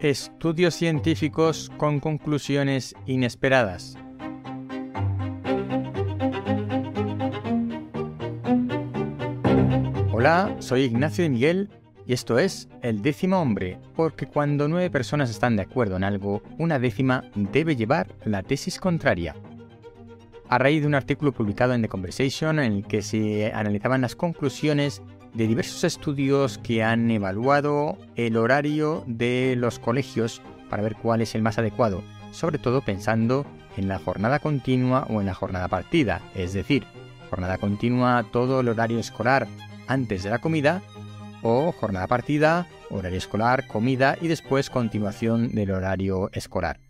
Estudios científicos con conclusiones inesperadas. Hola, soy Ignacio de Miguel y esto es El décimo hombre, porque cuando nueve personas están de acuerdo en algo, una décima debe llevar la tesis contraria. A raíz de un artículo publicado en The Conversation en el que se analizaban las conclusiones de diversos estudios que han evaluado el horario de los colegios para ver cuál es el más adecuado, sobre todo pensando en la jornada continua o en la jornada partida, es decir, jornada continua todo el horario escolar antes de la comida o jornada partida, horario escolar, comida y después continuación del horario escolar.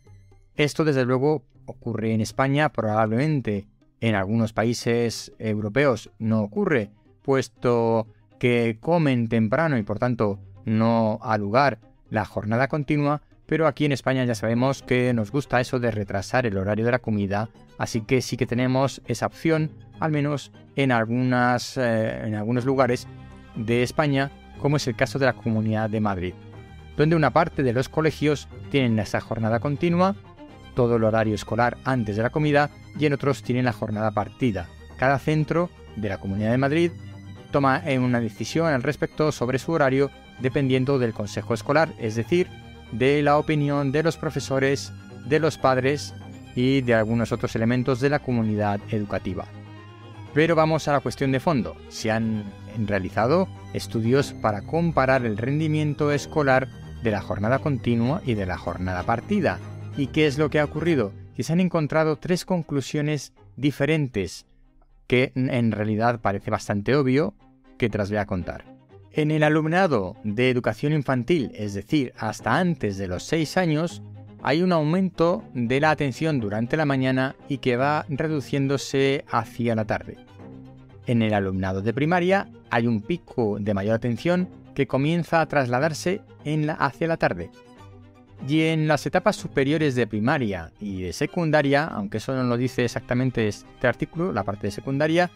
Esto desde luego ocurre en España, probablemente en algunos países europeos no ocurre, puesto que comen temprano y por tanto no ha lugar la jornada continua, pero aquí en España ya sabemos que nos gusta eso de retrasar el horario de la comida, así que sí que tenemos esa opción, al menos en, algunas, eh, en algunos lugares de España, como es el caso de la Comunidad de Madrid, donde una parte de los colegios tienen esa jornada continua, todo el horario escolar antes de la comida, y en otros tienen la jornada partida. Cada centro de la Comunidad de Madrid toma una decisión al respecto sobre su horario dependiendo del consejo escolar, es decir, de la opinión de los profesores, de los padres y de algunos otros elementos de la comunidad educativa. Pero vamos a la cuestión de fondo. Se han realizado estudios para comparar el rendimiento escolar de la jornada continua y de la jornada partida. ¿Y qué es lo que ha ocurrido? Que se han encontrado tres conclusiones diferentes que en realidad parece bastante obvio, que te voy a contar. En el alumnado de educación infantil, es decir, hasta antes de los 6 años, hay un aumento de la atención durante la mañana y que va reduciéndose hacia la tarde. En el alumnado de primaria hay un pico de mayor atención que comienza a trasladarse hacia la tarde, y en las etapas superiores de primaria y de secundaria, aunque eso no lo dice exactamente este artículo, la parte de secundaria,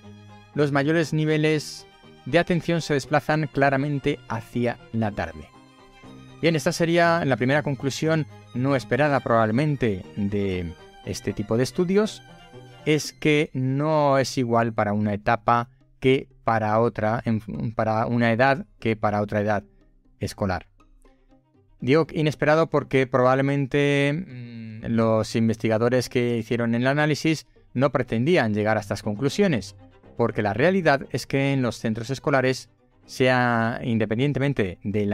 los mayores niveles de atención se desplazan claramente hacia la tarde. Bien, esta sería la primera conclusión no esperada probablemente de este tipo de estudios, es que no es igual para una etapa que para otra, para una edad que para otra edad escolar. Digo inesperado porque probablemente mm, los investigadores que hicieron el análisis no pretendían llegar a estas conclusiones, porque la realidad es que en los centros escolares, sea independientemente del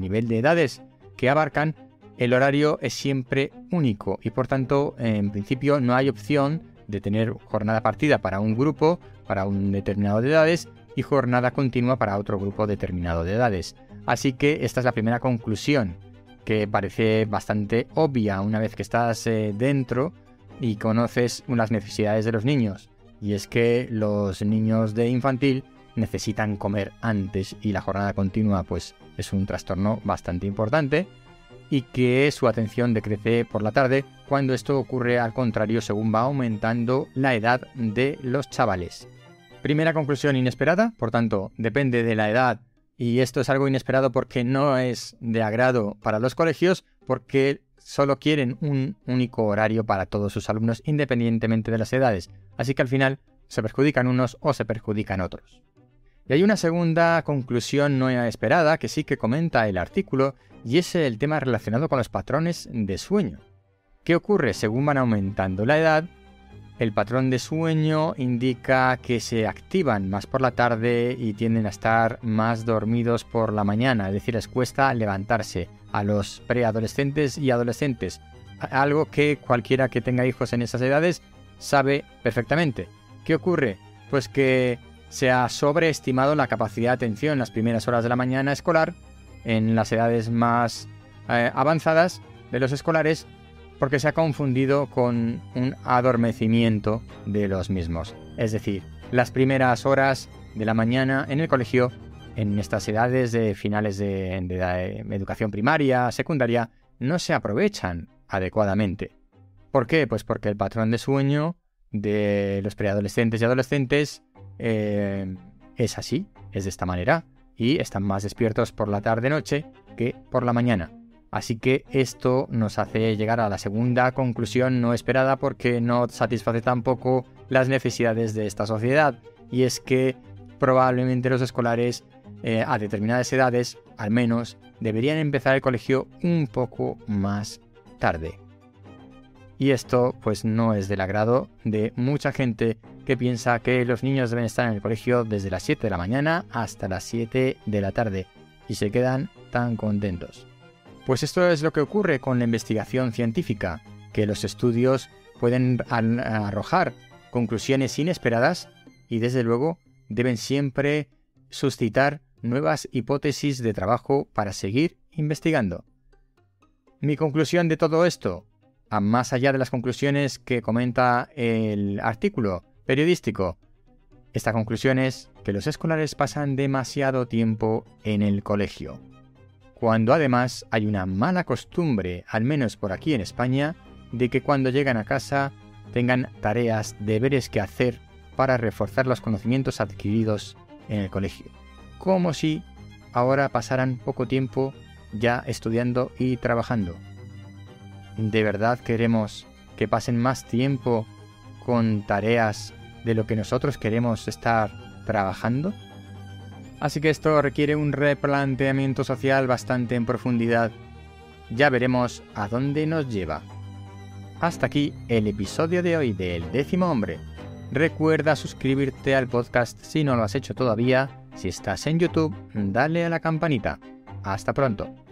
nivel de edades que abarcan, el horario es siempre único y por tanto en principio no hay opción de tener jornada partida para un grupo, para un determinado de edades y jornada continua para otro grupo determinado de edades. Así que esta es la primera conclusión que parece bastante obvia una vez que estás eh, dentro y conoces las necesidades de los niños. Y es que los niños de infantil necesitan comer antes y la jornada continua pues es un trastorno bastante importante y que su atención decrece por la tarde cuando esto ocurre al contrario según va aumentando la edad de los chavales. Primera conclusión inesperada, por tanto, depende de la edad y esto es algo inesperado porque no es de agrado para los colegios, porque solo quieren un único horario para todos sus alumnos independientemente de las edades. Así que al final se perjudican unos o se perjudican otros. Y hay una segunda conclusión no esperada que sí que comenta el artículo y es el tema relacionado con los patrones de sueño. ¿Qué ocurre según van aumentando la edad? El patrón de sueño indica que se activan más por la tarde y tienden a estar más dormidos por la mañana, es decir, les cuesta levantarse a los preadolescentes y adolescentes, algo que cualquiera que tenga hijos en esas edades sabe perfectamente. ¿Qué ocurre? Pues que se ha sobreestimado la capacidad de atención en las primeras horas de la mañana escolar, en las edades más eh, avanzadas de los escolares, porque se ha confundido con un adormecimiento de los mismos. Es decir, las primeras horas de la mañana en el colegio, en estas edades de finales de, educación primaria, secundaria, no se aprovechan adecuadamente. ¿Por qué? Pues porque el patrón de sueño de los preadolescentes y adolescentes eh, es así, es de esta manera, y están más despiertos por la tarde-noche que por la mañana. Así que esto nos hace llegar a la segunda conclusión no esperada porque no satisface tampoco las necesidades de esta sociedad. Y es que probablemente los escolares eh, a determinadas edades, al menos, deberían empezar el colegio un poco más tarde. Y esto pues no es del agrado de mucha gente que piensa que los niños deben estar en el colegio desde las 7 de la mañana hasta las 7 de la tarde y se quedan tan contentos. Pues esto es lo que ocurre con la investigación científica, que los estudios pueden arrojar conclusiones inesperadas y desde luego deben siempre suscitar nuevas hipótesis de trabajo para seguir investigando. Mi conclusión de todo esto, más allá de las conclusiones que comenta el artículo periodístico, esta conclusión es que los escolares pasan demasiado tiempo en el colegio, cuando además hay una mala costumbre, al menos por aquí en España, de que cuando llegan a casa tengan tareas, deberes que hacer para reforzar los conocimientos adquiridos en el colegio, como si ahora pasaran poco tiempo ya estudiando y trabajando. ¿De verdad queremos que pasen más tiempo con tareas de lo que nosotros queremos estar trabajando? Así que esto requiere un replanteamiento social bastante en profundidad. Ya veremos a dónde nos lleva. Hasta aquí el episodio de hoy del décimo hombre. Recuerda suscribirte al podcast si no lo has hecho todavía. Si estás en YouTube, dale a la campanita. Hasta pronto.